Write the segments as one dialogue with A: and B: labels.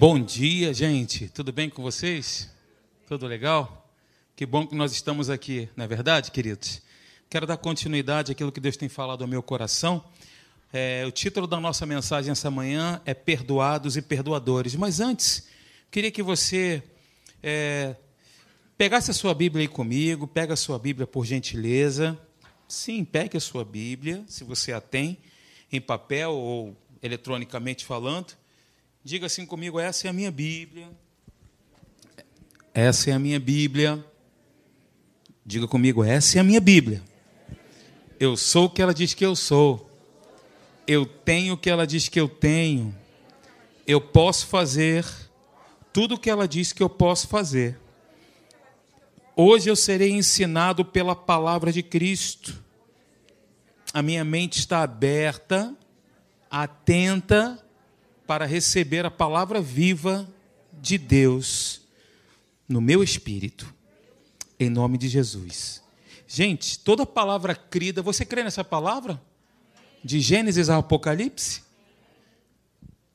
A: Bom dia, gente. Tudo bem com vocês? Tudo legal? Que bom que nós estamos aqui, não é verdade, queridos? Quero dar continuidade àquilo que Deus tem falado ao meu coração. É, o título da nossa mensagem essa manhã é Perdoados e Perdoadores. Mas antes, queria que você é, pegasse a sua Bíblia aí comigo, pega a sua Bíblia por gentileza. Sim, pegue a sua Bíblia, se você a tem, em papel ou eletronicamente falando. Diga assim comigo: essa é a minha Bíblia. Essa é a minha Bíblia. Diga comigo: essa é a minha Bíblia. Eu sou o que ela diz que eu sou. Eu tenho o que ela diz que eu tenho. Eu posso fazer tudo o que ela diz que eu posso fazer. Hoje eu serei ensinado pela palavra de Cristo. A minha mente está aberta, atenta para receber a palavra viva de Deus no meu espírito, em nome de Jesus. Gente, toda palavra crida, você crê nessa palavra? De Gênesis a Apocalipse?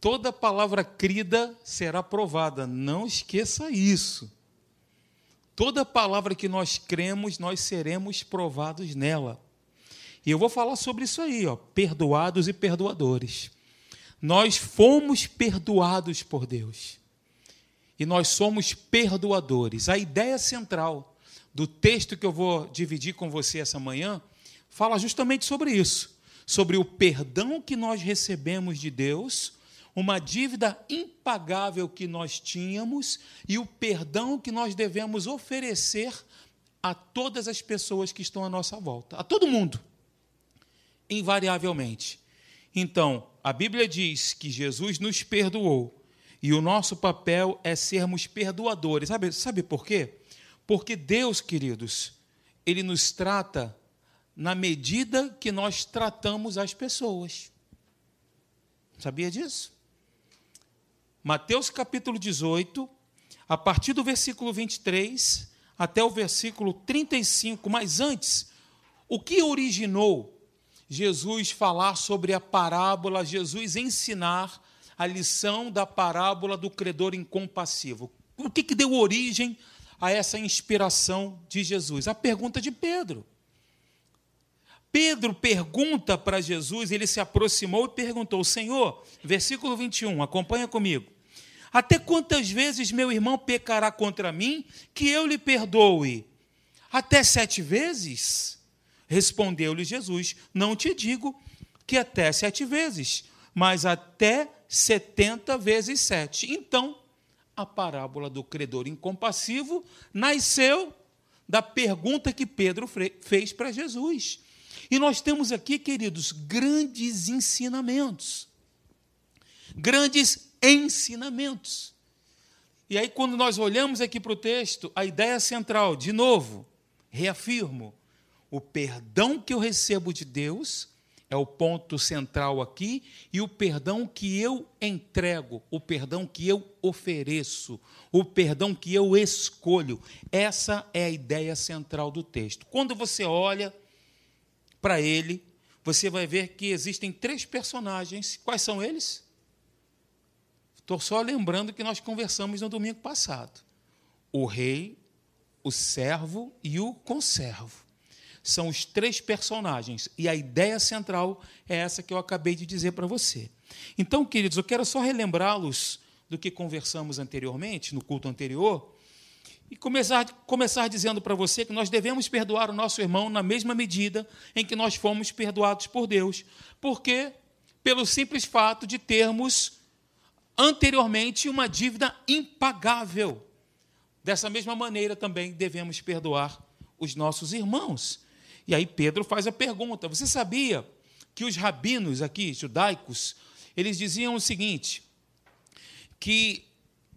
A: Toda palavra crida será provada, não esqueça isso. Toda palavra que nós cremos, nós seremos provados nela. E eu vou falar sobre isso aí, ó, perdoados e perdoadores. Nós fomos perdoados por Deus. E nós somos perdoadores. A ideia central do texto que eu vou dividir com você essa manhã fala justamente sobre isso, sobre o perdão que nós recebemos de Deus, uma dívida impagável que nós tínhamos e o perdão que nós devemos oferecer a todas as pessoas que estão à nossa volta, a todo mundo, invariavelmente. Então, a Bíblia diz que Jesus nos perdoou e o nosso papel é sermos perdoadores. Sabe, sabe por quê? Porque Deus, queridos, Ele nos trata na medida que nós tratamos as pessoas. Sabia disso? Mateus capítulo 18, a partir do versículo 23 até o versículo 35, mas antes, o que originou Jesus falar sobre a parábola, Jesus ensinar a lição da parábola do credor incompassivo. O que, que deu origem a essa inspiração de Jesus? A pergunta de Pedro. Pedro pergunta para Jesus, ele se aproximou e perguntou: Senhor, versículo 21, acompanha comigo. Até quantas vezes meu irmão pecará contra mim que eu lhe perdoe? Até sete vezes? Respondeu-lhe Jesus: Não te digo que até sete vezes, mas até setenta vezes sete. Então, a parábola do credor incompassivo nasceu da pergunta que Pedro fez para Jesus. E nós temos aqui, queridos, grandes ensinamentos. Grandes ensinamentos. E aí, quando nós olhamos aqui para o texto, a ideia central, de novo, reafirmo, o perdão que eu recebo de Deus é o ponto central aqui, e o perdão que eu entrego, o perdão que eu ofereço, o perdão que eu escolho. Essa é a ideia central do texto. Quando você olha para ele, você vai ver que existem três personagens. Quais são eles? Estou só lembrando que nós conversamos no domingo passado: o rei, o servo e o conservo são os três personagens. E a ideia central é essa que eu acabei de dizer para você. Então, queridos, eu quero só relembrá-los do que conversamos anteriormente, no culto anterior, e começar, começar dizendo para você que nós devemos perdoar o nosso irmão na mesma medida em que nós fomos perdoados por Deus. Porque, pelo simples fato de termos anteriormente uma dívida impagável. Dessa mesma maneira também devemos perdoar os nossos irmãos. E aí Pedro faz a pergunta: você sabia que os rabinos aqui, judaicos, eles diziam o seguinte: que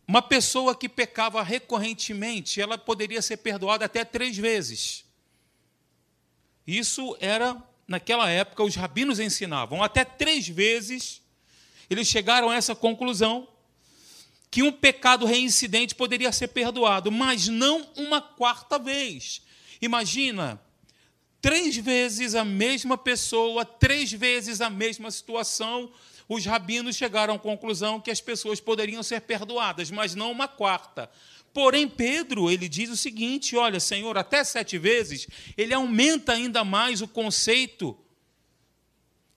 A: uma pessoa que pecava recorrentemente, ela poderia ser perdoada até três vezes. Isso era, naquela época, os rabinos ensinavam. Até três vezes eles chegaram a essa conclusão que um pecado reincidente poderia ser perdoado, mas não uma quarta vez. Imagina Três vezes a mesma pessoa, três vezes a mesma situação, os rabinos chegaram à conclusão que as pessoas poderiam ser perdoadas, mas não uma quarta. Porém, Pedro, ele diz o seguinte: olha, Senhor, até sete vezes, ele aumenta ainda mais o conceito.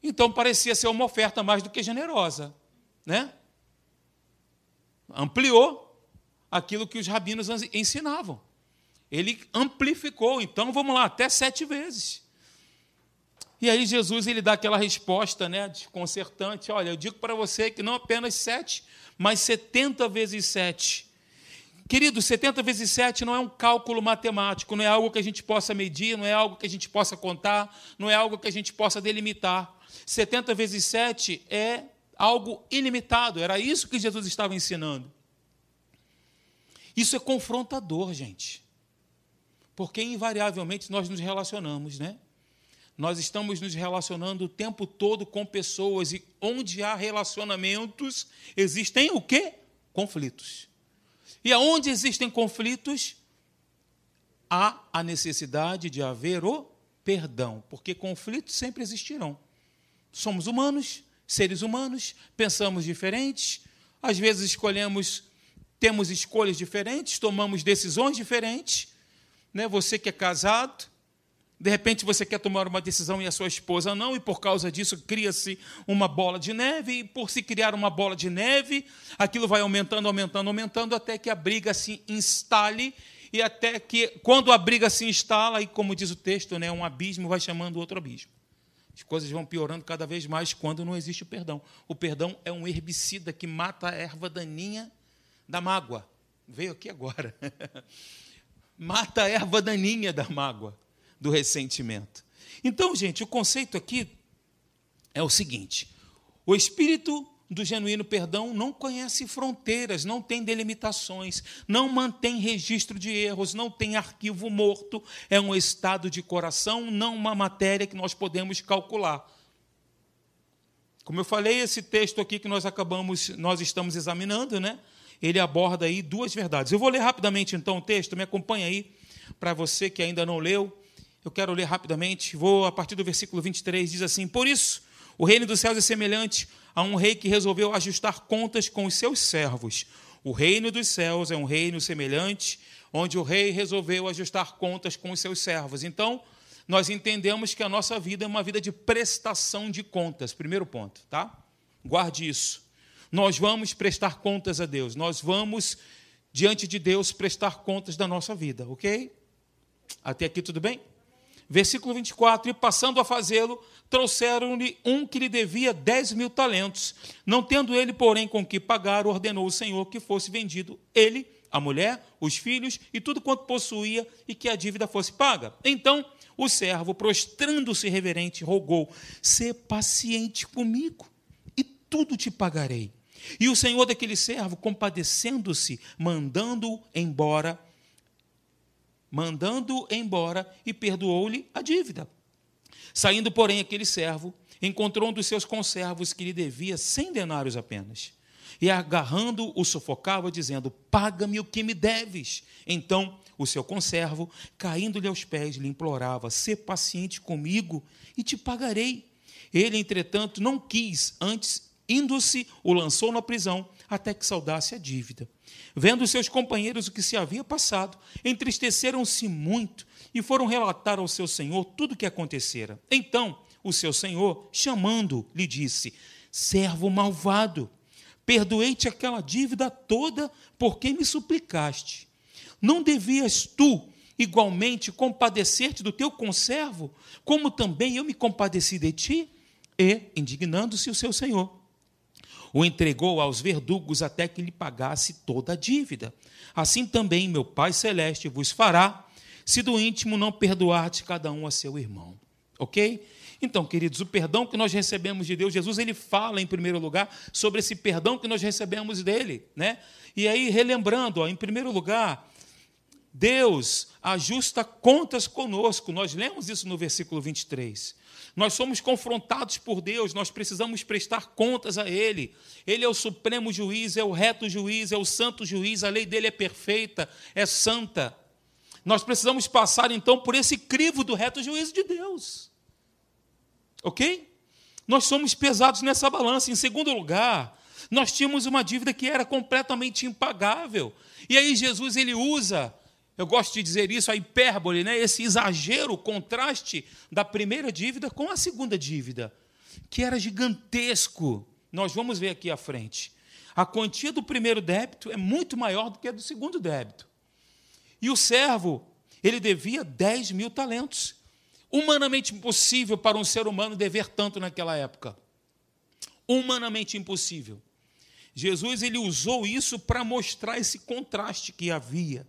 A: Então, parecia ser uma oferta mais do que generosa, né? Ampliou aquilo que os rabinos ensinavam. Ele amplificou, então vamos lá, até sete vezes. E aí Jesus ele dá aquela resposta né, desconcertante: olha, eu digo para você que não apenas sete, mas setenta vezes sete. Querido, 70 vezes 7 não é um cálculo matemático, não é algo que a gente possa medir, não é algo que a gente possa contar, não é algo que a gente possa delimitar. 70 vezes 7 é algo ilimitado, era isso que Jesus estava ensinando. Isso é confrontador, gente. Porque invariavelmente nós nos relacionamos, né? Nós estamos nos relacionando o tempo todo com pessoas e onde há relacionamentos existem o quê? Conflitos. E aonde existem conflitos, há a necessidade de haver o perdão, porque conflitos sempre existirão. Somos humanos, seres humanos, pensamos diferentes, às vezes escolhemos, temos escolhas diferentes, tomamos decisões diferentes. Né? Você que é casado, de repente você quer tomar uma decisão e a sua esposa não, e por causa disso cria-se uma bola de neve, e por se criar uma bola de neve, aquilo vai aumentando, aumentando, aumentando, até que a briga se instale, e até que, quando a briga se instala, e como diz o texto, né, um abismo vai chamando outro abismo. As coisas vão piorando cada vez mais quando não existe o perdão. O perdão é um herbicida que mata a erva daninha da mágoa. Veio aqui agora. mata a erva daninha da mágoa do ressentimento. Então, gente, o conceito aqui é o seguinte: o espírito do genuíno perdão não conhece fronteiras, não tem delimitações, não mantém registro de erros, não tem arquivo morto, é um estado de coração, não uma matéria que nós podemos calcular. Como eu falei, esse texto aqui que nós acabamos, nós estamos examinando, né? Ele aborda aí duas verdades. Eu vou ler rapidamente então o texto, me acompanha aí, para você que ainda não leu. Eu quero ler rapidamente, vou a partir do versículo 23, diz assim: Por isso, o reino dos céus é semelhante a um rei que resolveu ajustar contas com os seus servos. O reino dos céus é um reino semelhante, onde o rei resolveu ajustar contas com os seus servos. Então, nós entendemos que a nossa vida é uma vida de prestação de contas. Primeiro ponto, tá? Guarde isso. Nós vamos prestar contas a Deus. Nós vamos, diante de Deus, prestar contas da nossa vida, ok? Até aqui tudo bem? Versículo 24: E passando a fazê-lo, trouxeram-lhe um que lhe devia dez mil talentos. Não tendo ele, porém, com que pagar, ordenou o Senhor que fosse vendido ele, a mulher, os filhos e tudo quanto possuía, e que a dívida fosse paga. Então o servo, prostrando-se reverente, rogou: Sê paciente comigo, e tudo te pagarei. E o senhor daquele servo, compadecendo-se, mandando-o embora, mandando embora e perdoou-lhe a dívida. Saindo, porém, aquele servo, encontrou um dos seus conservos que lhe devia cem denários apenas. E agarrando, o sufocava, dizendo: Paga-me o que me deves. Então o seu conservo, caindo-lhe aos pés, lhe implorava: Sê paciente comigo e te pagarei. Ele, entretanto, não quis, antes, indo-se, o lançou na prisão, até que saudasse a dívida. Vendo seus companheiros o que se havia passado, entristeceram-se muito e foram relatar ao seu senhor tudo o que acontecera. Então, o seu senhor, chamando, lhe disse: Servo malvado, perdoei-te aquela dívida toda porque me suplicaste. Não devias tu igualmente compadecer-te do teu conservo, como também eu me compadeci de ti? E, indignando-se o seu senhor, o entregou aos verdugos até que lhe pagasse toda a dívida. Assim também meu Pai Celeste vos fará, se do íntimo não perdoardes cada um a seu irmão. Ok? Então, queridos, o perdão que nós recebemos de Deus, Jesus ele fala em primeiro lugar sobre esse perdão que nós recebemos dele, né? E aí relembrando, ó, em primeiro lugar, Deus ajusta contas conosco. Nós lemos isso no versículo 23. Nós somos confrontados por Deus, nós precisamos prestar contas a Ele. Ele é o supremo juiz, é o reto juiz, é o santo juiz, a lei dele é perfeita, é santa. Nós precisamos passar então por esse crivo do reto juízo de Deus. Ok? nós somos pesados nessa balança. Em segundo lugar, nós tínhamos uma dívida que era completamente impagável. E aí Jesus ele usa, eu gosto de dizer isso, a hipérbole, né? esse exagero, o contraste da primeira dívida com a segunda dívida, que era gigantesco. Nós vamos ver aqui à frente. A quantia do primeiro débito é muito maior do que a do segundo débito. E o servo, ele devia 10 mil talentos. Humanamente impossível para um ser humano dever tanto naquela época. Humanamente impossível. Jesus ele usou isso para mostrar esse contraste que havia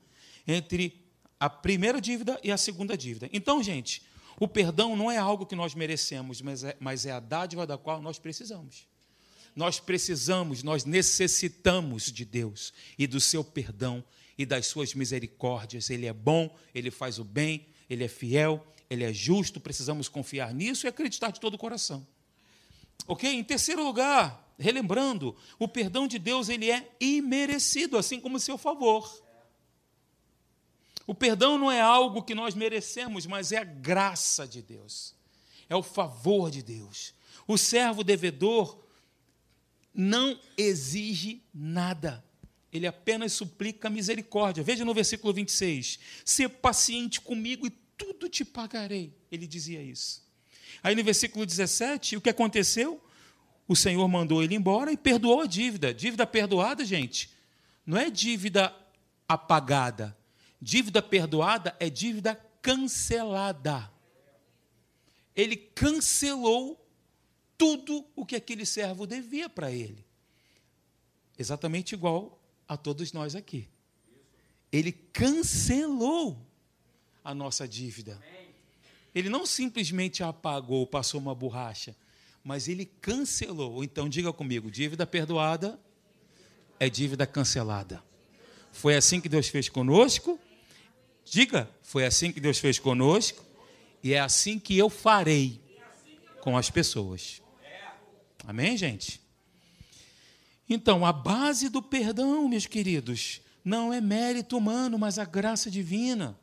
A: entre a primeira dívida e a segunda dívida. Então, gente, o perdão não é algo que nós merecemos, mas é, mas é a dádiva da qual nós precisamos. Nós precisamos, nós necessitamos de Deus e do seu perdão e das suas misericórdias. Ele é bom, ele faz o bem, ele é fiel, ele é justo, precisamos confiar nisso e acreditar de todo o coração. Ok? Em terceiro lugar, relembrando, o perdão de Deus ele é imerecido, assim como o seu favor. O perdão não é algo que nós merecemos, mas é a graça de Deus, é o favor de Deus. O servo devedor não exige nada, ele apenas suplica misericórdia. Veja no versículo 26: Ser paciente comigo e tudo te pagarei. Ele dizia isso. Aí no versículo 17, o que aconteceu? O Senhor mandou ele embora e perdoou a dívida. Dívida perdoada, gente, não é dívida apagada. Dívida perdoada é dívida cancelada. Ele cancelou tudo o que aquele servo devia para ele. Exatamente igual a todos nós aqui. Ele cancelou a nossa dívida. Ele não simplesmente apagou, passou uma borracha, mas ele cancelou. Então diga comigo: dívida perdoada é dívida cancelada. Foi assim que Deus fez conosco. Diga, foi assim que Deus fez conosco e é assim que eu farei com as pessoas. Amém, gente? Então, a base do perdão, meus queridos, não é mérito humano, mas a graça divina.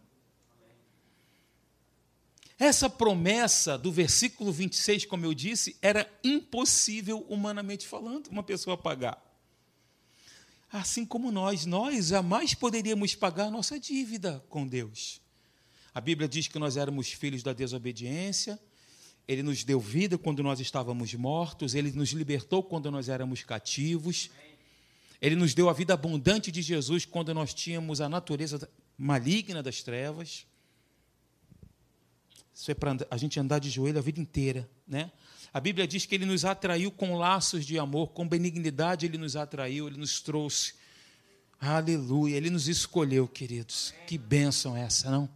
A: Essa promessa do versículo 26, como eu disse, era impossível, humanamente falando, uma pessoa pagar. Assim como nós, nós jamais poderíamos pagar nossa dívida com Deus. A Bíblia diz que nós éramos filhos da desobediência, Ele nos deu vida quando nós estávamos mortos, Ele nos libertou quando nós éramos cativos, Ele nos deu a vida abundante de Jesus quando nós tínhamos a natureza maligna das trevas. Isso é para a gente andar de joelho a vida inteira, né? A Bíblia diz que ele nos atraiu com laços de amor, com benignidade ele nos atraiu, ele nos trouxe. Aleluia, ele nos escolheu, queridos. Que bênção essa, não?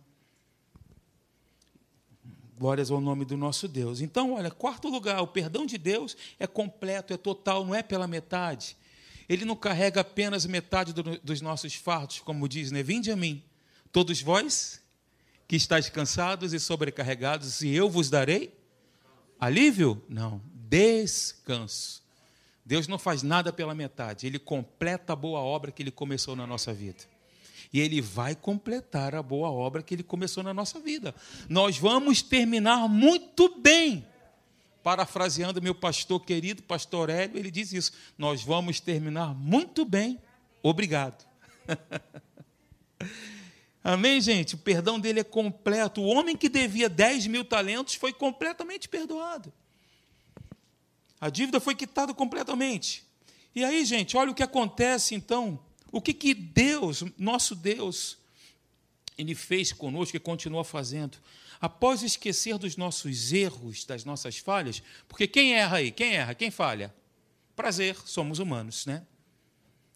A: Glórias ao nome do nosso Deus. Então, olha, quarto lugar, o perdão de Deus é completo, é total, não é pela metade. Ele não carrega apenas metade do, dos nossos fardos, como diz, né? Vinde a mim, todos vós que estáis cansados e sobrecarregados, e eu vos darei alívio? Não, descanso. Deus não faz nada pela metade, ele completa a boa obra que ele começou na nossa vida. E ele vai completar a boa obra que ele começou na nossa vida. Nós vamos terminar muito bem. Parafraseando meu pastor querido, pastor Hélio, ele diz isso: Nós vamos terminar muito bem. Obrigado. Amém, gente? O perdão dele é completo. O homem que devia 10 mil talentos foi completamente perdoado. A dívida foi quitada completamente. E aí, gente, olha o que acontece então. O que, que Deus, nosso Deus, ele fez conosco e continua fazendo. Após esquecer dos nossos erros, das nossas falhas, porque quem erra aí? Quem erra? Quem falha? Prazer, somos humanos, né?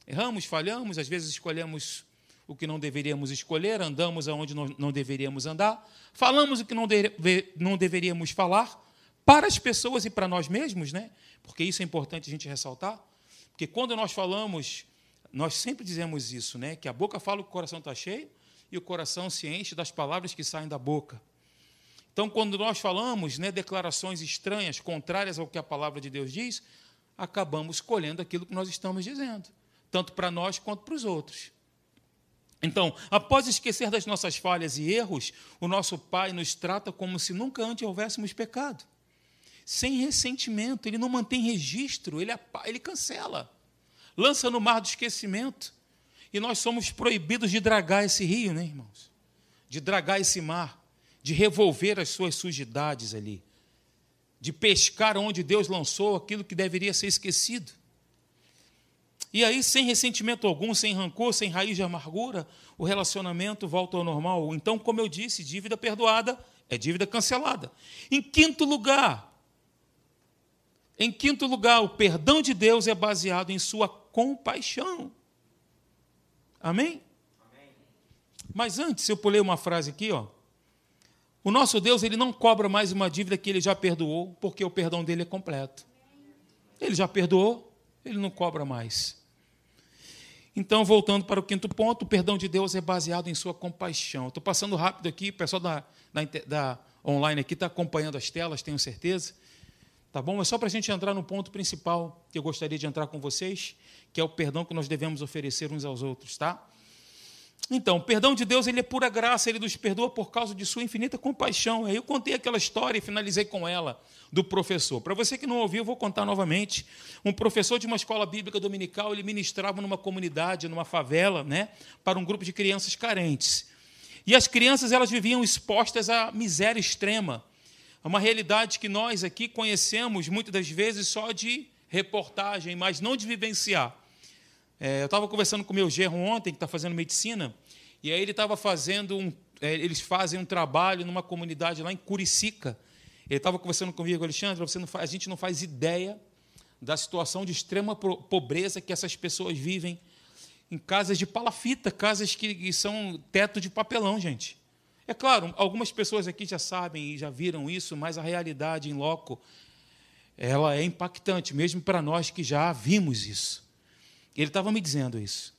A: Erramos, falhamos, às vezes escolhemos o que não deveríamos escolher, andamos aonde não deveríamos andar, falamos o que não, não deveríamos falar para as pessoas e para nós mesmos, né? Porque isso é importante a gente ressaltar. Porque quando nós falamos, nós sempre dizemos isso, né? Que a boca fala que o coração está cheio e o coração se enche das palavras que saem da boca. Então, quando nós falamos né, declarações estranhas, contrárias ao que a palavra de Deus diz, acabamos colhendo aquilo que nós estamos dizendo, tanto para nós quanto para os outros. Então, após esquecer das nossas falhas e erros, o nosso Pai nos trata como se nunca antes houvéssemos pecado. sem ressentimento, ele não mantém registro, ele, ele cancela, lança no mar do esquecimento. E nós somos proibidos de dragar esse rio, né, irmãos? De dragar esse mar, de revolver as suas sujidades ali, de pescar onde Deus lançou aquilo que deveria ser esquecido. E aí, sem ressentimento algum, sem rancor, sem raiz de amargura, o relacionamento volta ao normal. Então, como eu disse, dívida perdoada é dívida cancelada. Em quinto lugar, em quinto lugar, o perdão de Deus é baseado em sua compaixão. Amém? Amém? Mas antes, eu pulei uma frase aqui, ó. O nosso Deus, ele não cobra mais uma dívida que ele já perdoou, porque o perdão dele é completo. Ele já perdoou, ele não cobra mais. Então, voltando para o quinto ponto, o perdão de Deus é baseado em sua compaixão. Estou passando rápido aqui, o pessoal da, da, da online aqui está acompanhando as telas, tenho certeza. Tá bom? É só para a gente entrar no ponto principal que eu gostaria de entrar com vocês, que é o perdão que nós devemos oferecer uns aos outros, tá? Então, o perdão de Deus ele é pura graça, ele nos perdoa por causa de sua infinita compaixão. Aí eu contei aquela história e finalizei com ela do professor. Para você que não ouviu, eu vou contar novamente. Um professor de uma escola bíblica dominical, ele ministrava numa comunidade, numa favela, né, para um grupo de crianças carentes. E as crianças elas viviam expostas à miséria extrema. É uma realidade que nós aqui conhecemos muitas das vezes só de reportagem, mas não de vivenciar. É, eu estava conversando com o meu gerro ontem, que está fazendo medicina, e aí ele estava fazendo um. É, eles fazem um trabalho numa comunidade lá em Curicica. Ele estava conversando comigo, Alexandre, você não faz, a gente não faz ideia da situação de extrema pobreza que essas pessoas vivem em casas de palafita, casas que, que são teto de papelão, gente. É claro, algumas pessoas aqui já sabem e já viram isso, mas a realidade em loco ela é impactante, mesmo para nós que já vimos isso. Ele estava me dizendo isso.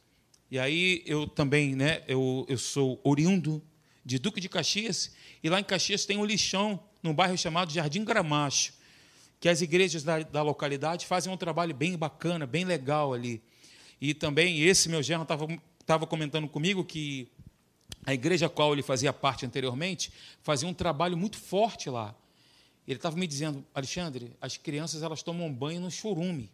A: E aí eu também, né, eu, eu sou oriundo de Duque de Caxias, e lá em Caxias tem um lixão, num bairro chamado Jardim Gramacho, que as igrejas da, da localidade fazem um trabalho bem bacana, bem legal ali. E também esse meu genro estava comentando comigo que a igreja a qual ele fazia parte anteriormente fazia um trabalho muito forte lá. Ele estava me dizendo, Alexandre, as crianças elas tomam banho no churume.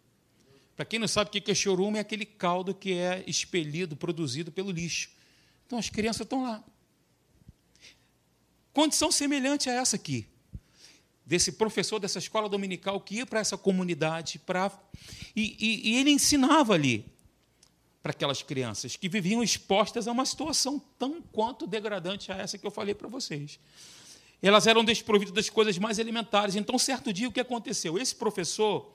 A: Para quem não sabe o que é chorume, é aquele caldo que é expelido, produzido pelo lixo. Então as crianças estão lá. Condição semelhante a essa aqui, desse professor dessa escola dominical que ia para essa comunidade para e, e, e ele ensinava ali para aquelas crianças que viviam expostas a uma situação tão quanto degradante a essa que eu falei para vocês. Elas eram desprovidas das coisas mais elementares. Então, certo dia, o que aconteceu? Esse professor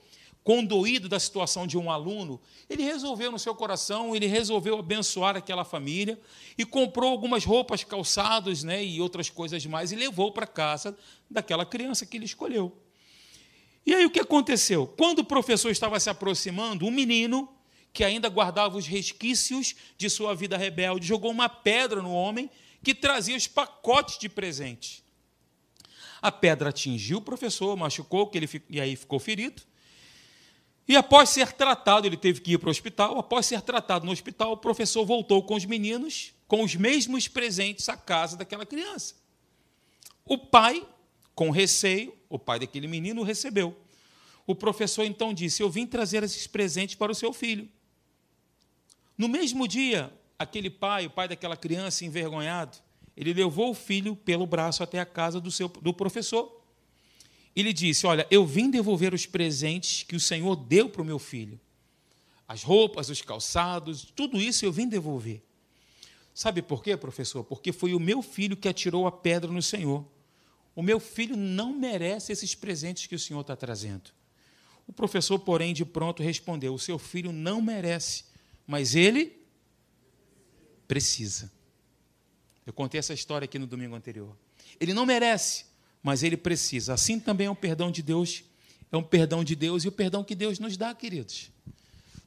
A: condoído da situação de um aluno, ele resolveu no seu coração, ele resolveu abençoar aquela família e comprou algumas roupas, calçados né, e outras coisas mais e levou para casa daquela criança que ele escolheu. E aí o que aconteceu? Quando o professor estava se aproximando, um menino que ainda guardava os resquícios de sua vida rebelde jogou uma pedra no homem que trazia os pacotes de presente. A pedra atingiu o professor, machucou, que ele, e aí ficou ferido. E após ser tratado, ele teve que ir para o hospital. Após ser tratado no hospital, o professor voltou com os meninos, com os mesmos presentes à casa daquela criança. O pai, com receio, o pai daquele menino o recebeu. O professor então disse: Eu vim trazer esses presentes para o seu filho. No mesmo dia, aquele pai, o pai daquela criança envergonhado, ele levou o filho pelo braço até a casa do, seu, do professor ele disse: Olha, eu vim devolver os presentes que o Senhor deu para o meu filho. As roupas, os calçados, tudo isso eu vim devolver. Sabe por quê, professor? Porque foi o meu filho que atirou a pedra no Senhor. O meu filho não merece esses presentes que o Senhor está trazendo. O professor, porém, de pronto respondeu: O seu filho não merece, mas ele precisa. Eu contei essa história aqui no domingo anterior. Ele não merece, mas ele precisa. Assim também é um perdão de Deus, é um perdão de Deus e o perdão que Deus nos dá, queridos.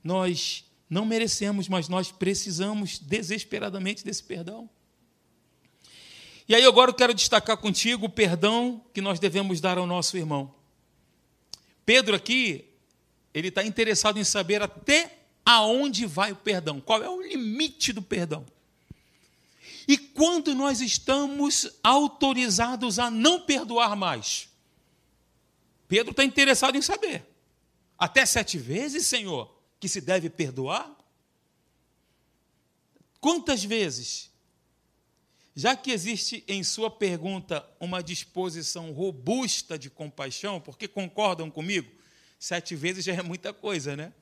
A: Nós não merecemos, mas nós precisamos desesperadamente desse perdão. E aí agora eu quero destacar contigo o perdão que nós devemos dar ao nosso irmão. Pedro aqui, ele está interessado em saber até aonde vai o perdão, qual é o limite do perdão. E quando nós estamos autorizados a não perdoar mais? Pedro está interessado em saber. Até sete vezes, Senhor, que se deve perdoar? Quantas vezes? Já que existe em sua pergunta uma disposição robusta de compaixão, porque concordam comigo? Sete vezes já é muita coisa, né?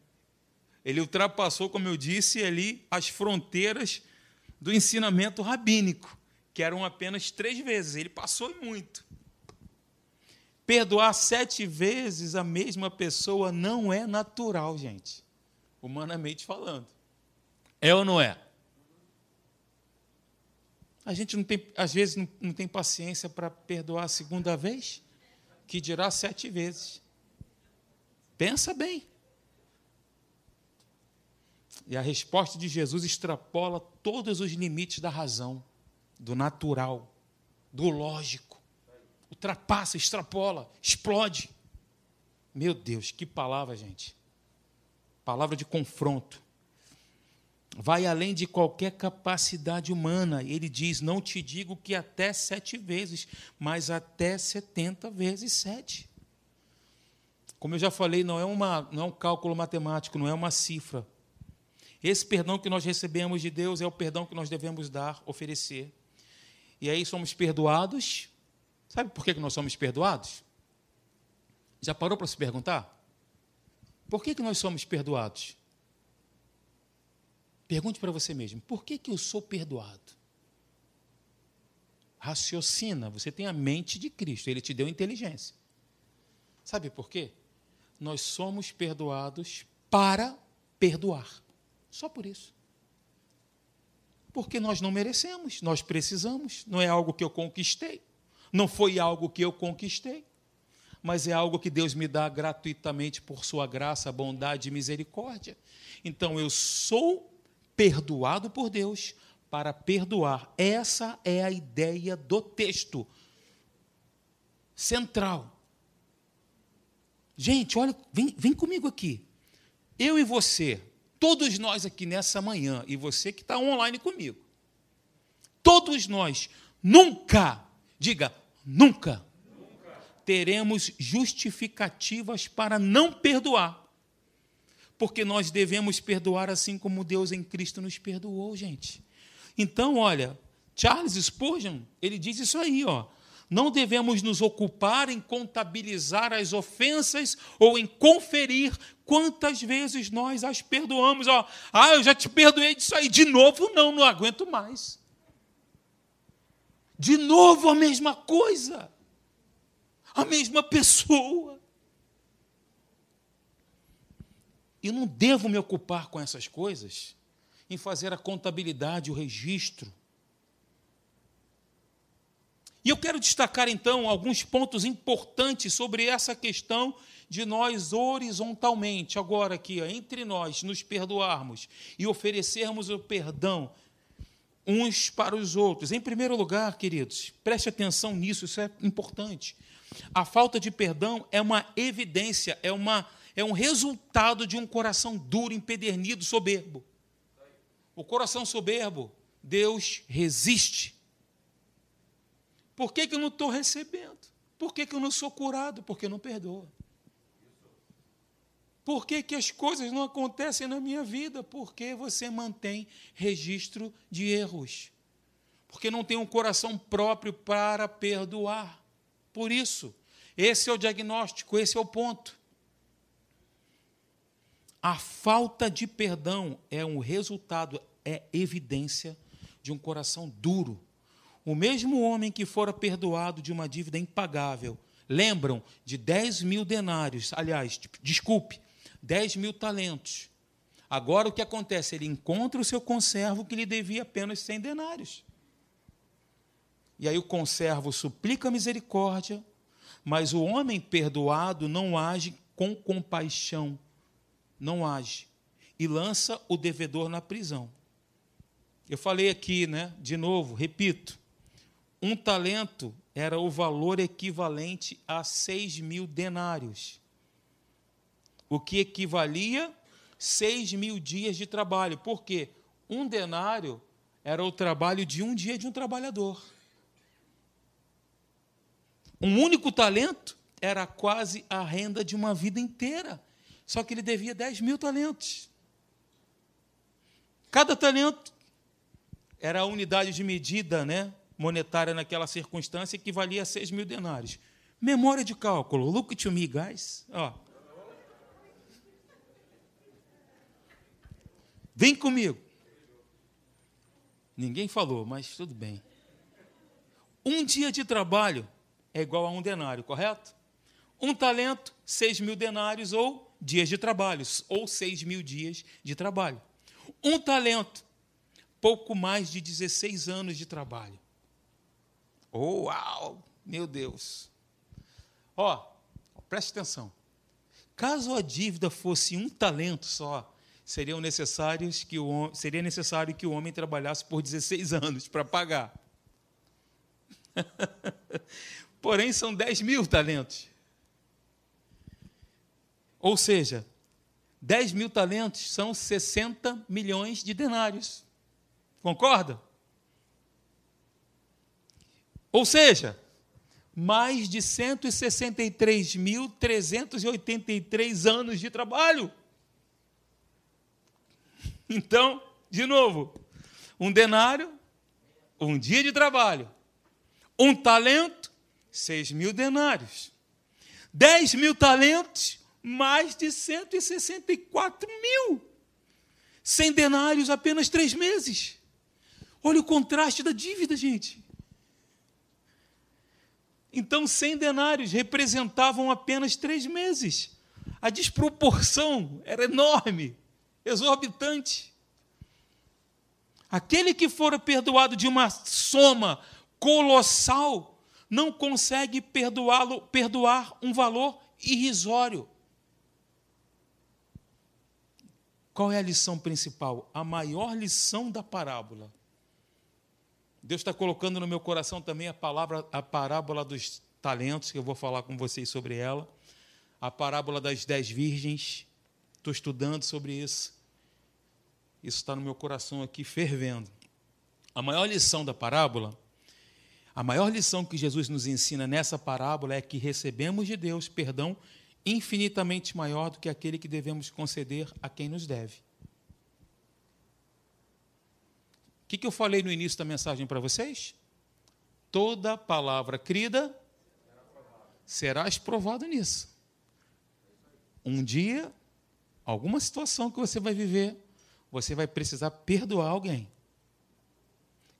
A: Ele ultrapassou, como eu disse, ali as fronteiras do ensinamento rabínico, que eram apenas três vezes. Ele passou muito. Perdoar sete vezes a mesma pessoa não é natural, gente, humanamente falando. É ou não é? A gente não tem, às vezes não, não tem paciência para perdoar a segunda vez, que dirá sete vezes. Pensa bem. E a resposta de Jesus extrapola todos os limites da razão, do natural, do lógico. Ultrapassa, extrapola, explode. Meu Deus, que palavra, gente. Palavra de confronto vai além de qualquer capacidade humana. Ele diz: Não te digo que até sete vezes, mas até setenta vezes sete. Como eu já falei, não é, uma, não é um cálculo matemático, não é uma cifra. Esse perdão que nós recebemos de Deus é o perdão que nós devemos dar, oferecer. E aí somos perdoados. Sabe por que nós somos perdoados? Já parou para se perguntar? Por que, que nós somos perdoados? Pergunte para você mesmo: por que, que eu sou perdoado? Raciocina, você tem a mente de Cristo, ele te deu inteligência. Sabe por quê? Nós somos perdoados para perdoar. Só por isso. Porque nós não merecemos, nós precisamos, não é algo que eu conquistei, não foi algo que eu conquistei, mas é algo que Deus me dá gratuitamente por sua graça, bondade e misericórdia. Então eu sou perdoado por Deus para perdoar. Essa é a ideia do texto central. Gente, olha, vem, vem comigo aqui. Eu e você, todos nós aqui nessa manhã, e você que está online comigo, todos nós nunca, diga, nunca, nunca, teremos justificativas para não perdoar porque nós devemos perdoar assim como Deus em Cristo nos perdoou, gente. Então, olha, Charles Spurgeon, ele diz isso aí, ó. Não devemos nos ocupar em contabilizar as ofensas ou em conferir quantas vezes nós as perdoamos. Ó, ah, eu já te perdoei disso aí. De novo, não, não aguento mais. De novo a mesma coisa. A mesma pessoa. E não devo me ocupar com essas coisas, em fazer a contabilidade, o registro. E eu quero destacar então alguns pontos importantes sobre essa questão de nós horizontalmente, agora aqui, entre nós, nos perdoarmos e oferecermos o perdão uns para os outros. Em primeiro lugar, queridos, preste atenção nisso, isso é importante. A falta de perdão é uma evidência, é uma é um resultado de um coração duro, empedernido, soberbo. O coração soberbo, Deus resiste. Por que, que eu não estou recebendo? Por que, que eu não sou curado? Porque não perdoa. Por que, que as coisas não acontecem na minha vida? Porque você mantém registro de erros. Porque não tem um coração próprio para perdoar. Por isso, esse é o diagnóstico, esse é o ponto. A falta de perdão é um resultado, é evidência de um coração duro. O mesmo homem que fora perdoado de uma dívida impagável, lembram de 10 mil denários, aliás, desculpe, 10 mil talentos. Agora o que acontece? Ele encontra o seu conservo que lhe devia apenas 100 denários. E aí o conservo suplica misericórdia, mas o homem perdoado não age com compaixão não age e lança o devedor na prisão. Eu falei aqui, né? De novo, repito: um talento era o valor equivalente a seis mil denários, o que equivalia seis mil dias de trabalho. Por quê? Um denário era o trabalho de um dia de um trabalhador. Um único talento era quase a renda de uma vida inteira. Só que ele devia 10 mil talentos. Cada talento era a unidade de medida né, monetária naquela circunstância que valia 6 mil denários. Memória de cálculo. Look to me, guys. Ó. Vem comigo. Ninguém falou, mas tudo bem. Um dia de trabalho é igual a um denário, correto? Um talento, seis mil denários ou dias de trabalho, ou seis mil dias de trabalho. Um talento, pouco mais de 16 anos de trabalho. Oh, uau! Meu Deus! Ó, preste atenção. Caso a dívida fosse um talento só, seriam necessários que o, seria necessário que o homem trabalhasse por 16 anos para pagar. Porém, são 10 mil talentos. Ou seja, 10 mil talentos são 60 milhões de denários. Concorda? Ou seja, mais de 163.383 anos de trabalho. Então, de novo, um denário, um dia de trabalho. Um talento, seis mil denários. Dez mil talentos, mais de 164 mil. Cem denários, apenas três meses. Olha o contraste da dívida, gente. Então, cem denários representavam apenas três meses. A desproporção era enorme, exorbitante. Aquele que fora perdoado de uma soma colossal não consegue perdoá-lo, perdoar um valor irrisório. Qual é a lição principal? A maior lição da parábola. Deus está colocando no meu coração também a palavra, a parábola dos talentos, que eu vou falar com vocês sobre ela. A parábola das dez virgens. Estou estudando sobre isso. Isso está no meu coração aqui fervendo. A maior lição da parábola a maior lição que Jesus nos ensina nessa parábola é que recebemos de Deus perdão infinitamente maior do que aquele que devemos conceder a quem nos deve. O que, que eu falei no início da mensagem para vocês? Toda palavra crida serás provado nisso. Um dia, alguma situação que você vai viver, você vai precisar perdoar alguém.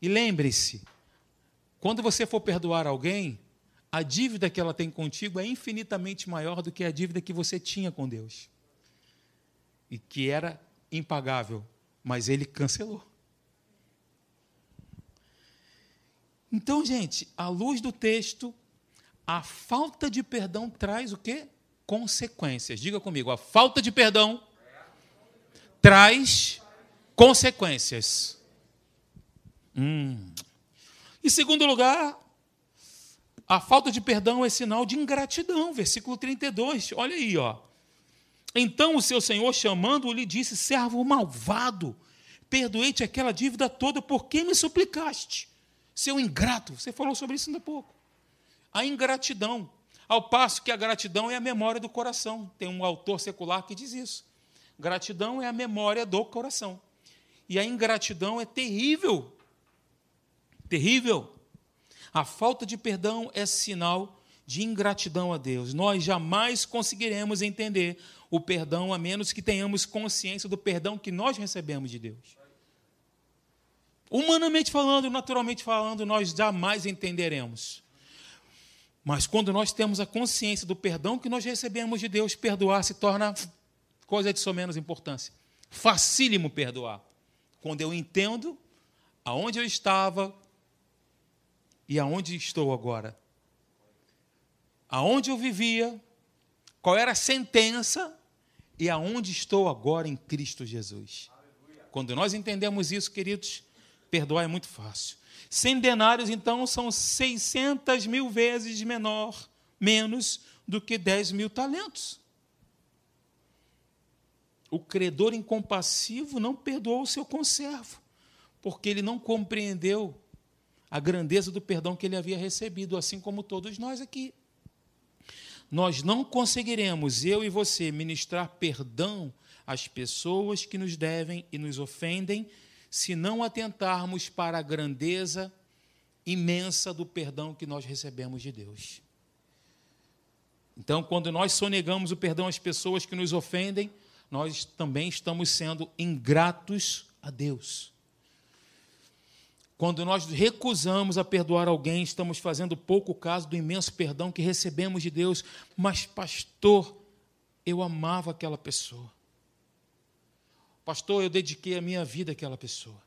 A: E lembre-se, quando você for perdoar alguém, a dívida que ela tem contigo é infinitamente maior do que a dívida que você tinha com Deus. E que era impagável, mas ele cancelou. Então, gente, à luz do texto, a falta de perdão traz o quê? Consequências. Diga comigo, a falta de perdão traz consequências. Hum, em segundo lugar, a falta de perdão é sinal de ingratidão. Versículo 32, olha aí, ó. Então o seu senhor, chamando-o, lhe disse: servo malvado, perdoei-te aquela dívida toda, por que me suplicaste? Seu ingrato, você falou sobre isso ainda há pouco. A ingratidão, ao passo que a gratidão é a memória do coração. Tem um autor secular que diz isso. Gratidão é a memória do coração. E a ingratidão é terrível terrível. A falta de perdão é sinal de ingratidão a Deus. Nós jamais conseguiremos entender o perdão a menos que tenhamos consciência do perdão que nós recebemos de Deus. Humanamente falando, naturalmente falando, nós jamais entenderemos. Mas quando nós temos a consciência do perdão que nós recebemos de Deus, perdoar se torna coisa de só menos importância. Facílimo perdoar. Quando eu entendo aonde eu estava, e aonde estou agora? Aonde eu vivia, qual era a sentença e aonde estou agora em Cristo Jesus. Quando nós entendemos isso, queridos, perdoar é muito fácil. 100 denários, então, são 600 mil vezes menor, menos do que 10 mil talentos. O credor incompassivo não perdoou o seu conservo, porque ele não compreendeu a grandeza do perdão que ele havia recebido, assim como todos nós aqui. nós não conseguiremos, eu e você, ministrar perdão às pessoas que nos devem e nos ofendem, se não atentarmos para a grandeza imensa do perdão que nós recebemos de Deus. Então, quando nós sonegamos o perdão às pessoas que nos ofendem, nós também estamos sendo ingratos a Deus. Quando nós recusamos a perdoar alguém, estamos fazendo pouco caso do imenso perdão que recebemos de Deus. Mas, pastor, eu amava aquela pessoa. Pastor, eu dediquei a minha vida àquela pessoa.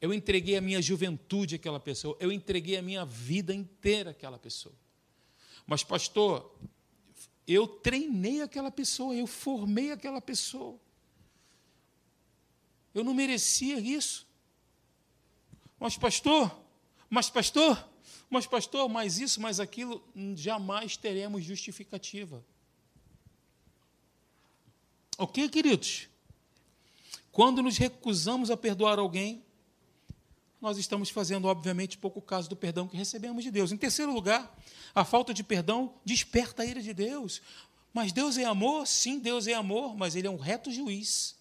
A: Eu entreguei a minha juventude àquela pessoa. Eu entreguei a minha vida inteira àquela pessoa. Mas, pastor, eu treinei aquela pessoa, eu formei aquela pessoa. Eu não merecia isso. Mas, pastor, mas, pastor, mas, pastor, mas isso, mas aquilo, jamais teremos justificativa. Ok, queridos? Quando nos recusamos a perdoar alguém, nós estamos fazendo, obviamente, pouco caso do perdão que recebemos de Deus. Em terceiro lugar, a falta de perdão desperta a ira de Deus. Mas Deus é amor? Sim, Deus é amor, mas Ele é um reto juiz.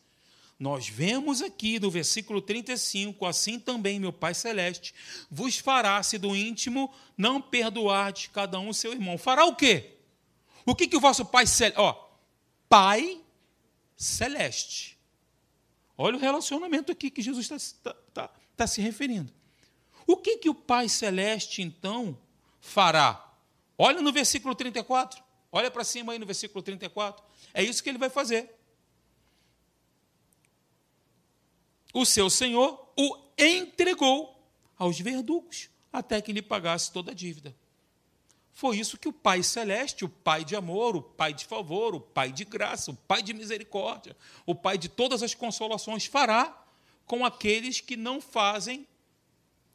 A: Nós vemos aqui no versículo 35, assim também meu Pai Celeste vos fará, se do íntimo não perdoardes cada um seu irmão. Fará o quê? O que, que o vosso Pai Celeste. Ó, Pai Celeste. Olha o relacionamento aqui que Jesus está, está, está se referindo. O que, que o Pai Celeste, então, fará? Olha no versículo 34. Olha para cima aí no versículo 34. É isso que ele vai fazer. o seu senhor o entregou aos verdugos até que lhe pagasse toda a dívida. Foi isso que o Pai Celeste, o Pai de amor, o Pai de favor, o Pai de graça, o Pai de misericórdia, o Pai de todas as consolações fará com aqueles que não fazem,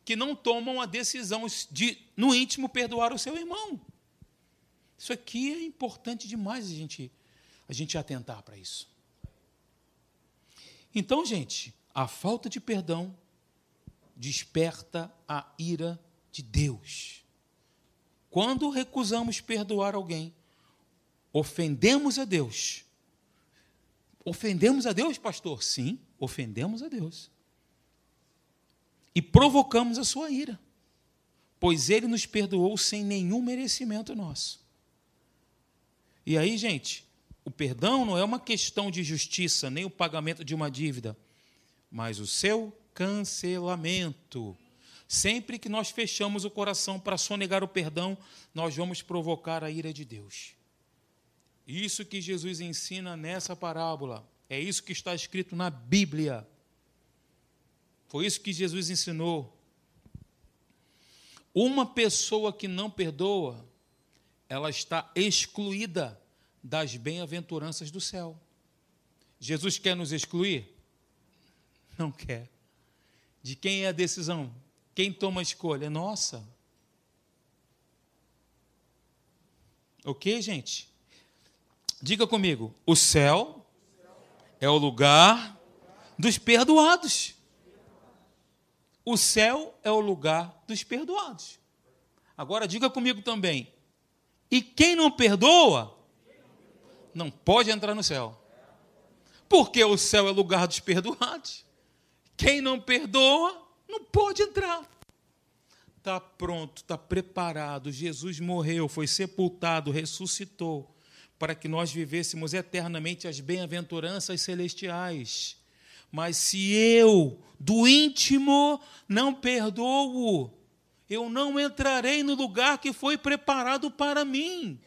A: que não tomam a decisão de, no íntimo, perdoar o seu irmão. Isso aqui é importante demais a gente, a gente atentar para isso. Então, gente, a falta de perdão desperta a ira de Deus. Quando recusamos perdoar alguém, ofendemos a Deus. Ofendemos a Deus, pastor? Sim, ofendemos a Deus. E provocamos a sua ira, pois ele nos perdoou sem nenhum merecimento nosso. E aí, gente, o perdão não é uma questão de justiça, nem o pagamento de uma dívida mas o seu cancelamento. Sempre que nós fechamos o coração para sonegar o perdão, nós vamos provocar a ira de Deus. Isso que Jesus ensina nessa parábola, é isso que está escrito na Bíblia. Foi isso que Jesus ensinou. Uma pessoa que não perdoa, ela está excluída das bem-aventuranças do céu. Jesus quer nos excluir? Não quer. De quem é a decisão? Quem toma a escolha? É nossa. Ok, gente? Diga comigo: o céu é o lugar dos perdoados. O céu é o lugar dos perdoados. Agora diga comigo também: e quem não perdoa, não pode entrar no céu. Porque o céu é lugar dos perdoados. Quem não perdoa, não pode entrar. Está pronto, está preparado. Jesus morreu, foi sepultado, ressuscitou, para que nós vivêssemos eternamente as bem-aventuranças celestiais. Mas se eu, do íntimo, não perdoo, eu não entrarei no lugar que foi preparado para mim.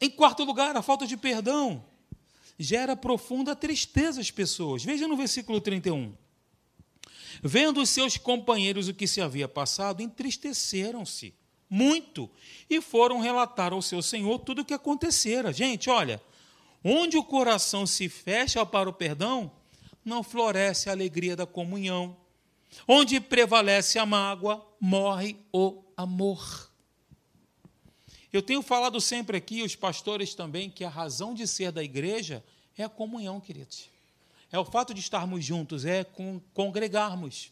A: Em quarto lugar, a falta de perdão gera profunda tristeza às pessoas. Veja no versículo 31. Vendo os seus companheiros o que se havia passado, entristeceram-se muito e foram relatar ao seu senhor tudo o que acontecera. Gente, olha, onde o coração se fecha para o perdão, não floresce a alegria da comunhão. Onde prevalece a mágoa, morre o amor. Eu tenho falado sempre aqui, os pastores também, que a razão de ser da igreja é a comunhão, queridos. É o fato de estarmos juntos, é congregarmos.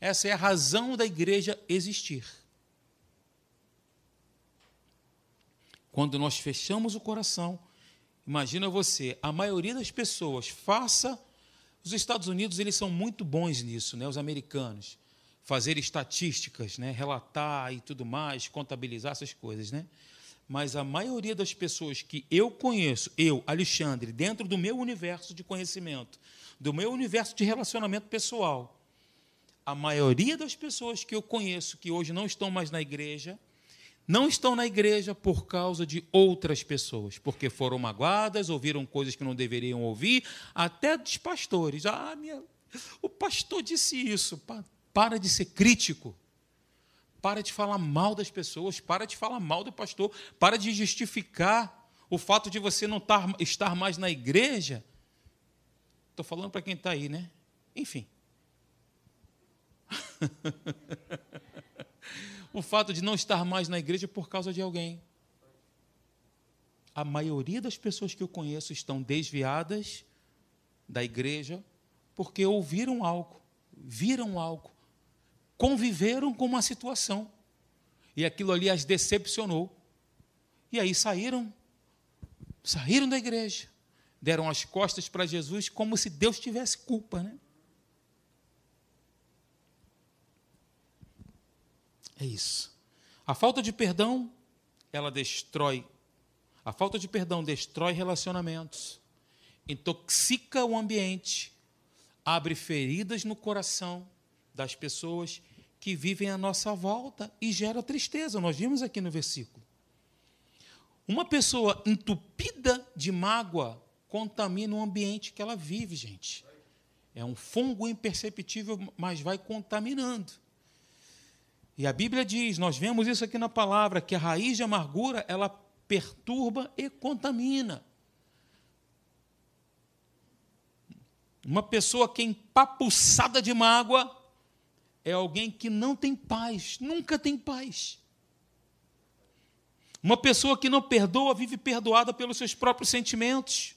A: Essa é a razão da igreja existir. Quando nós fechamos o coração, imagina você, a maioria das pessoas faça. Os Estados Unidos eles são muito bons nisso, né? Os americanos fazer estatísticas, né? Relatar e tudo mais, contabilizar essas coisas, né? Mas a maioria das pessoas que eu conheço, eu, Alexandre, dentro do meu universo de conhecimento, do meu universo de relacionamento pessoal, a maioria das pessoas que eu conheço que hoje não estão mais na igreja, não estão na igreja por causa de outras pessoas, porque foram magoadas, ouviram coisas que não deveriam ouvir, até dos pastores. Ah, minha, o pastor disse isso. Para de ser crítico. Para de falar mal das pessoas, para de falar mal do pastor, para de justificar o fato de você não estar mais na igreja. Estou falando para quem está aí, né? Enfim. o fato de não estar mais na igreja por causa de alguém. A maioria das pessoas que eu conheço estão desviadas da igreja porque ouviram algo, viram algo, conviveram com uma situação e aquilo ali as decepcionou. E aí saíram, saíram da igreja, deram as costas para Jesus como se Deus tivesse culpa, né? É isso. A falta de perdão, ela destrói. A falta de perdão destrói relacionamentos, intoxica o ambiente, abre feridas no coração das pessoas que vivem à nossa volta e gera tristeza. Nós vimos aqui no versículo. Uma pessoa entupida de mágoa contamina o ambiente que ela vive, gente. É um fungo imperceptível, mas vai contaminando. E a Bíblia diz, nós vemos isso aqui na palavra, que a raiz de amargura, ela perturba e contamina. Uma pessoa que é empapuçada de mágoa é alguém que não tem paz, nunca tem paz. Uma pessoa que não perdoa vive perdoada pelos seus próprios sentimentos.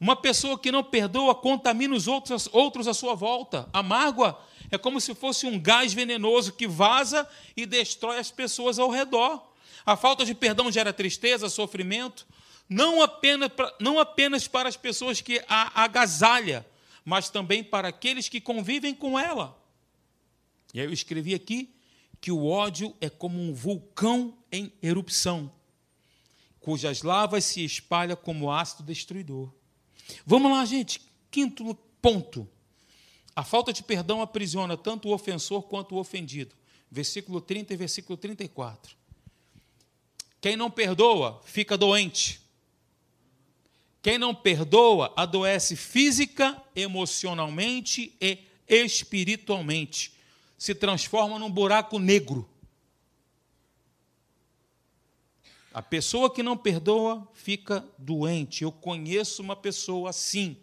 A: Uma pessoa que não perdoa contamina os outros, outros à sua volta. A mágoa é como se fosse um gás venenoso que vaza e destrói as pessoas ao redor. A falta de perdão gera tristeza, sofrimento, não apenas, não apenas para as pessoas que a agasalha, mas também para aqueles que convivem com ela. E aí eu escrevi aqui que o ódio é como um vulcão em erupção, cujas lavas se espalham como ácido destruidor. Vamos lá, gente. Quinto ponto. A falta de perdão aprisiona tanto o ofensor quanto o ofendido. Versículo 30 e versículo 34. Quem não perdoa fica doente. Quem não perdoa adoece física, emocionalmente e espiritualmente. Se transforma num buraco negro. A pessoa que não perdoa fica doente. Eu conheço uma pessoa assim,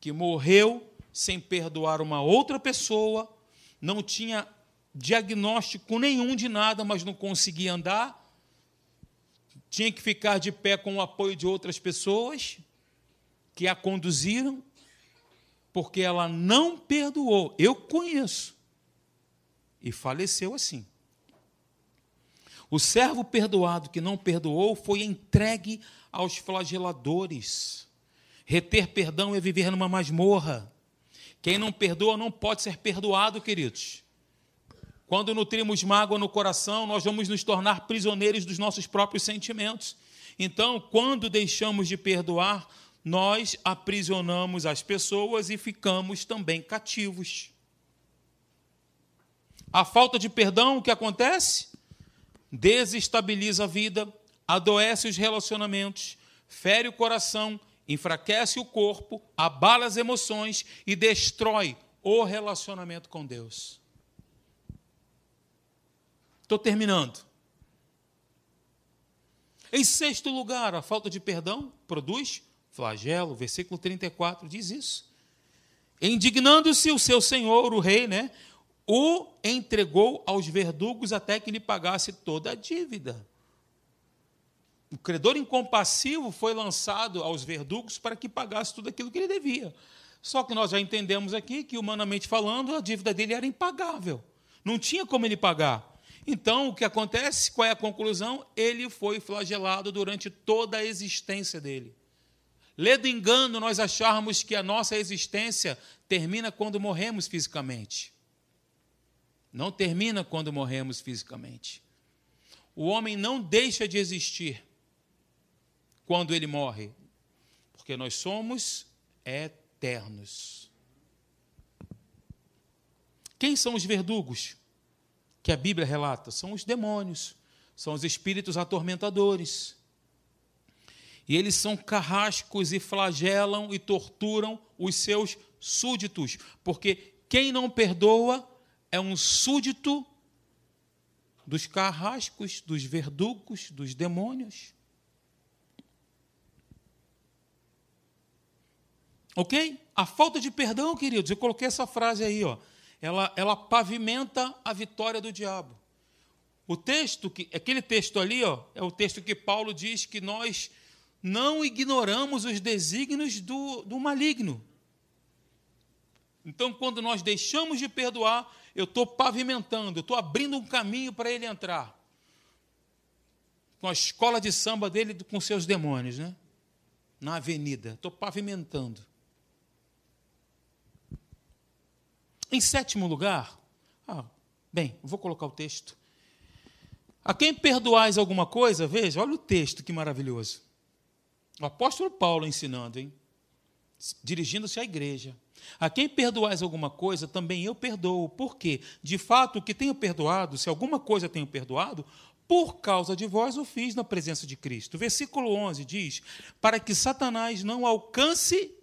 A: que morreu sem perdoar uma outra pessoa, não tinha diagnóstico nenhum de nada, mas não conseguia andar, tinha que ficar de pé com o apoio de outras pessoas que a conduziram, porque ela não perdoou. Eu conheço. E faleceu assim. O servo perdoado que não perdoou foi entregue aos flageladores. Reter perdão é viver numa masmorra. Quem não perdoa não pode ser perdoado, queridos. Quando nutrimos mágoa no coração, nós vamos nos tornar prisioneiros dos nossos próprios sentimentos. Então, quando deixamos de perdoar, nós aprisionamos as pessoas e ficamos também cativos. A falta de perdão, o que acontece? desestabiliza a vida, adoece os relacionamentos, fere o coração, enfraquece o corpo, abala as emoções e destrói o relacionamento com Deus. Estou terminando. Em sexto lugar, a falta de perdão produz flagelo. Versículo 34 diz isso. Indignando-se o seu senhor, o rei, né, o entregou aos verdugos até que lhe pagasse toda a dívida. O credor incompassivo foi lançado aos verdugos para que pagasse tudo aquilo que ele devia. Só que nós já entendemos aqui que, humanamente falando, a dívida dele era impagável. Não tinha como ele pagar. Então, o que acontece? Qual é a conclusão? Ele foi flagelado durante toda a existência dele. Lê do engano nós acharmos que a nossa existência termina quando morremos fisicamente. Não termina quando morremos fisicamente. O homem não deixa de existir quando ele morre, porque nós somos eternos. Quem são os verdugos que a Bíblia relata? São os demônios, são os espíritos atormentadores. E eles são carrascos e flagelam e torturam os seus súditos, porque quem não perdoa é um súdito dos carrascos, dos verdugos, dos demônios. Ok? A falta de perdão, queridos, eu coloquei essa frase aí, ó, ela, ela pavimenta a vitória do diabo. O texto, que, aquele texto ali, ó, é o texto que Paulo diz que nós não ignoramos os desígnios do, do maligno. Então, quando nós deixamos de perdoar, eu estou pavimentando, estou abrindo um caminho para ele entrar. Com a escola de samba dele, com seus demônios, né? Na avenida. Estou pavimentando. Em sétimo lugar, ah, bem, vou colocar o texto. A quem perdoais alguma coisa, veja, olha o texto que maravilhoso. O apóstolo Paulo ensinando, hein? Dirigindo-se à igreja. A quem perdoais alguma coisa, também eu perdoo. Por quê? De fato, o que tenho perdoado, se alguma coisa tenho perdoado, por causa de vós o fiz na presença de Cristo. Versículo 11 diz: Para que Satanás não alcance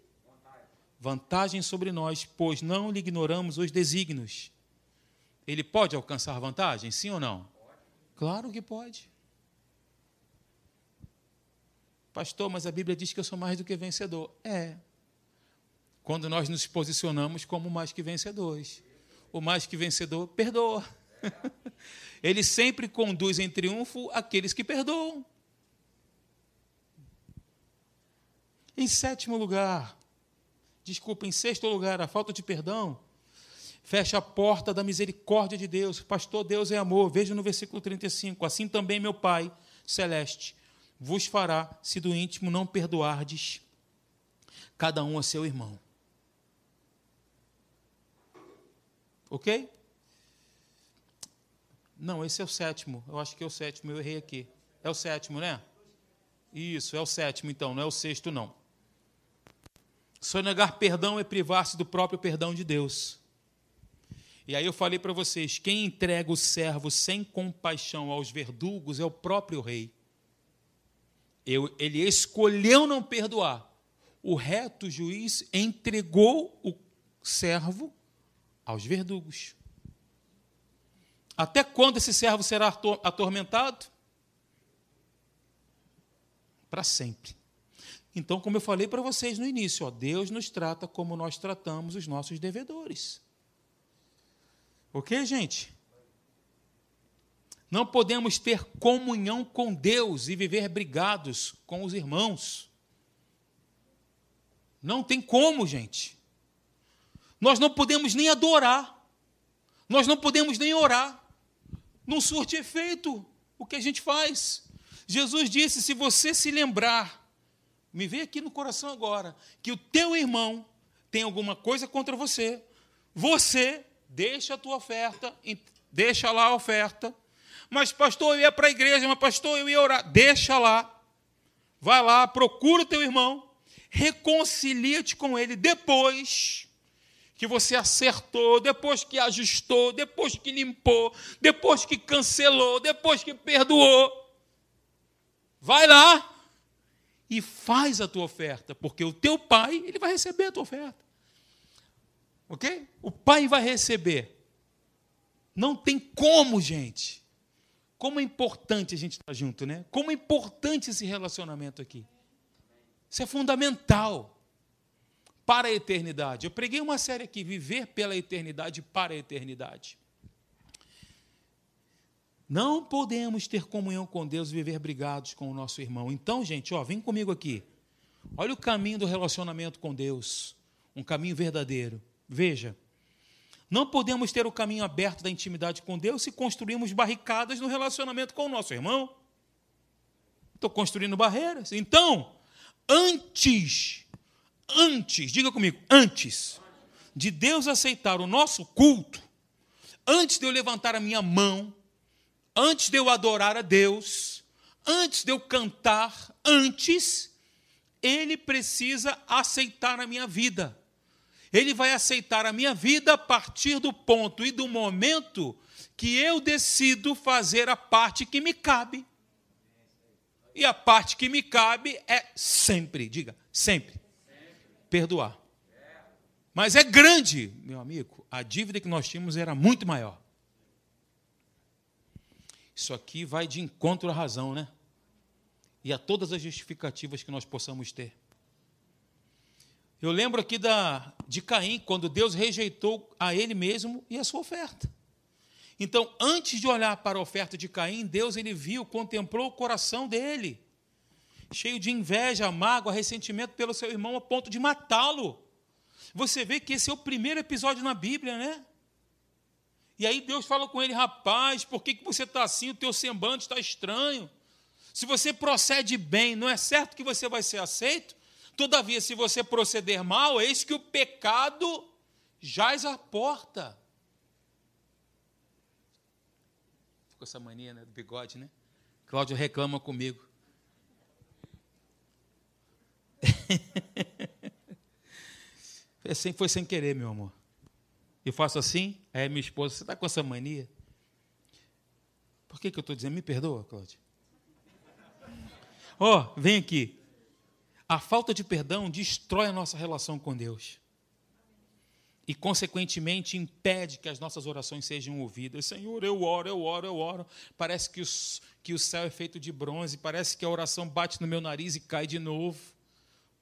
A: vantagem sobre nós, pois não lhe ignoramos os desígnios. Ele pode alcançar vantagem, sim ou não? Claro que pode. Pastor, mas a Bíblia diz que eu sou mais do que vencedor. É. Quando nós nos posicionamos como mais que vencedores. O mais que vencedor perdoa. Ele sempre conduz em triunfo aqueles que perdoam. Em sétimo lugar, desculpa, em sexto lugar, a falta de perdão fecha a porta da misericórdia de Deus. Pastor, Deus é amor. Veja no versículo 35. Assim também meu Pai celeste vos fará, se do íntimo não perdoardes cada um a seu irmão. Ok? Não, esse é o sétimo. Eu acho que é o sétimo, eu errei aqui. É o sétimo, né? Isso, é o sétimo, então, não é o sexto, não. negar perdão é privar-se do próprio perdão de Deus. E aí eu falei para vocês: quem entrega o servo sem compaixão aos verdugos é o próprio rei. Eu, ele escolheu não perdoar. O reto juiz entregou o servo aos verdugos. Até quando esse servo será atormentado? Para sempre. Então, como eu falei para vocês no início, ó, Deus nos trata como nós tratamos os nossos devedores. Ok, gente? Não podemos ter comunhão com Deus e viver brigados com os irmãos. Não tem como, gente. Nós não podemos nem adorar. Nós não podemos nem orar. Não surte efeito o que a gente faz. Jesus disse: se você se lembrar, me vê aqui no coração agora, que o teu irmão tem alguma coisa contra você, você deixa a tua oferta, deixa lá a oferta, mas, pastor, eu ia para a igreja, mas, pastor, eu ia orar. Deixa lá. Vai lá, procura o teu irmão, reconcilia-te com ele depois que você acertou, depois que ajustou, depois que limpou, depois que cancelou, depois que perdoou. Vai lá e faz a tua oferta, porque o teu pai, ele vai receber a tua oferta. OK? O pai vai receber. Não tem como, gente. Como é importante a gente estar junto, né? Como é importante esse relacionamento aqui. Isso é fundamental para a eternidade. Eu preguei uma série aqui, Viver pela Eternidade para a Eternidade. Não podemos ter comunhão com Deus e viver brigados com o nosso irmão. Então, gente, ó, vem comigo aqui. Olha o caminho do relacionamento com Deus, um caminho verdadeiro. Veja, Não podemos ter o caminho aberto da intimidade com Deus se construirmos barricadas no relacionamento com o nosso irmão. Estou construindo barreiras. Então, antes, antes, diga comigo, antes de Deus aceitar o nosso culto, antes de eu levantar a minha mão, antes de eu adorar a Deus, antes de eu cantar, antes, Ele precisa aceitar a minha vida. Ele vai aceitar a minha vida a partir do ponto e do momento que eu decido fazer a parte que me cabe. E a parte que me cabe é sempre, diga, sempre, perdoar. Mas é grande, meu amigo. A dívida que nós tínhamos era muito maior. Isso aqui vai de encontro à razão, né? E a todas as justificativas que nós possamos ter. Eu lembro aqui da, de Caim, quando Deus rejeitou a ele mesmo e a sua oferta. Então, antes de olhar para a oferta de Caim, Deus ele viu, contemplou o coração dele, cheio de inveja, mágoa, ressentimento pelo seu irmão, a ponto de matá-lo. Você vê que esse é o primeiro episódio na Bíblia, né? E aí Deus fala com ele, rapaz, por que, que você está assim? O teu semblante está estranho. Se você procede bem, não é certo que você vai ser aceito? Todavia, se você proceder mal, eis que o pecado jaz à porta. Ficou essa mania né, do bigode, né? Cláudio reclama comigo. foi, sem, foi sem querer, meu amor. Eu faço assim, aí minha esposa, você está com essa mania? Por que, que eu estou dizendo? Me perdoa, Cláudio. Ó, oh, vem aqui. A falta de perdão destrói a nossa relação com Deus. E, consequentemente, impede que as nossas orações sejam ouvidas. Senhor, eu oro, eu oro, eu oro. Parece que, os, que o céu é feito de bronze, parece que a oração bate no meu nariz e cai de novo.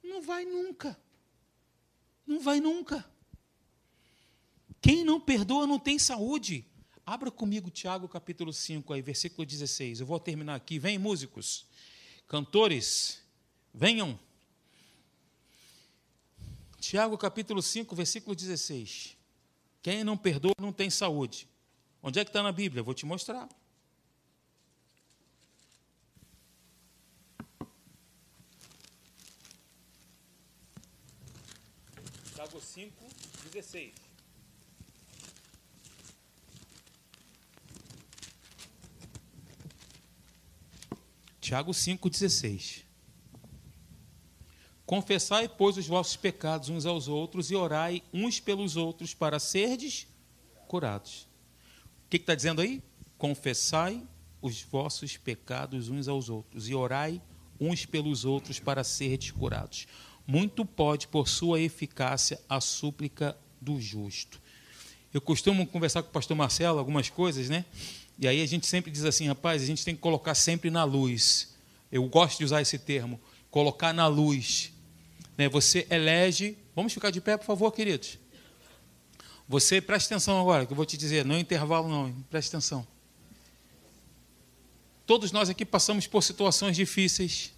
A: Não vai nunca. Não vai nunca. Quem não perdoa não tem saúde. Abra comigo Tiago capítulo 5, aí, versículo 16. Eu vou terminar aqui. Vem, músicos, cantores, venham. Tiago capítulo 5, versículo 16. Quem não perdoa não tem saúde. Onde é que está na Bíblia? Vou te mostrar. Tiago 5, 16. Tiago 5, 16. Confessai, pois, os vossos pecados uns aos outros e orai uns pelos outros para serdes curados. O que está dizendo aí? Confessai os vossos pecados uns aos outros e orai uns pelos outros para serdes curados. Muito pode, por sua eficácia, a súplica do justo. Eu costumo conversar com o pastor Marcelo algumas coisas, né? E aí a gente sempre diz assim, rapaz, a gente tem que colocar sempre na luz. Eu gosto de usar esse termo, colocar na luz né, você elege. Vamos ficar de pé, por favor, queridos. Você, preste atenção agora, que eu vou te dizer, não é intervalo, não, preste atenção. Todos nós aqui passamos por situações difíceis,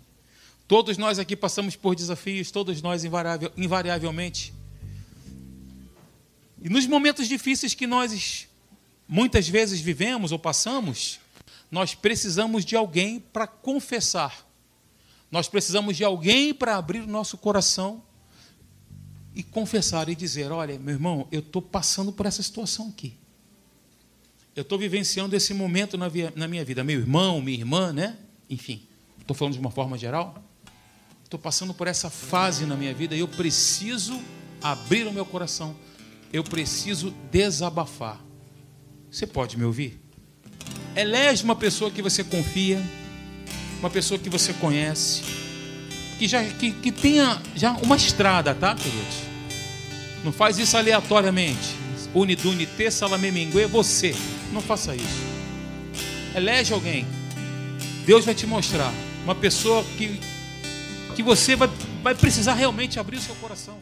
A: todos nós aqui passamos por desafios, todos nós invariavelmente. E nos momentos difíceis que nós muitas vezes vivemos ou passamos, nós precisamos de alguém para confessar nós precisamos de alguém para abrir o nosso coração e confessar e dizer: Olha, meu irmão, eu estou passando por essa situação aqui. Eu estou vivenciando esse momento na, na minha vida. Meu irmão, minha irmã, né? Enfim, estou falando de uma forma geral. Estou passando por essa fase na minha vida e eu preciso abrir o meu coração. Eu preciso desabafar. Você pode me ouvir? Elege uma pessoa que você confia uma pessoa que você conhece, que já que, que tenha já uma estrada, tá, queridos? Não faz isso aleatoriamente. Unidune, te salamemingue, você. Não faça isso. Elege alguém. Deus vai te mostrar uma pessoa que, que você vai, vai precisar realmente abrir o seu coração.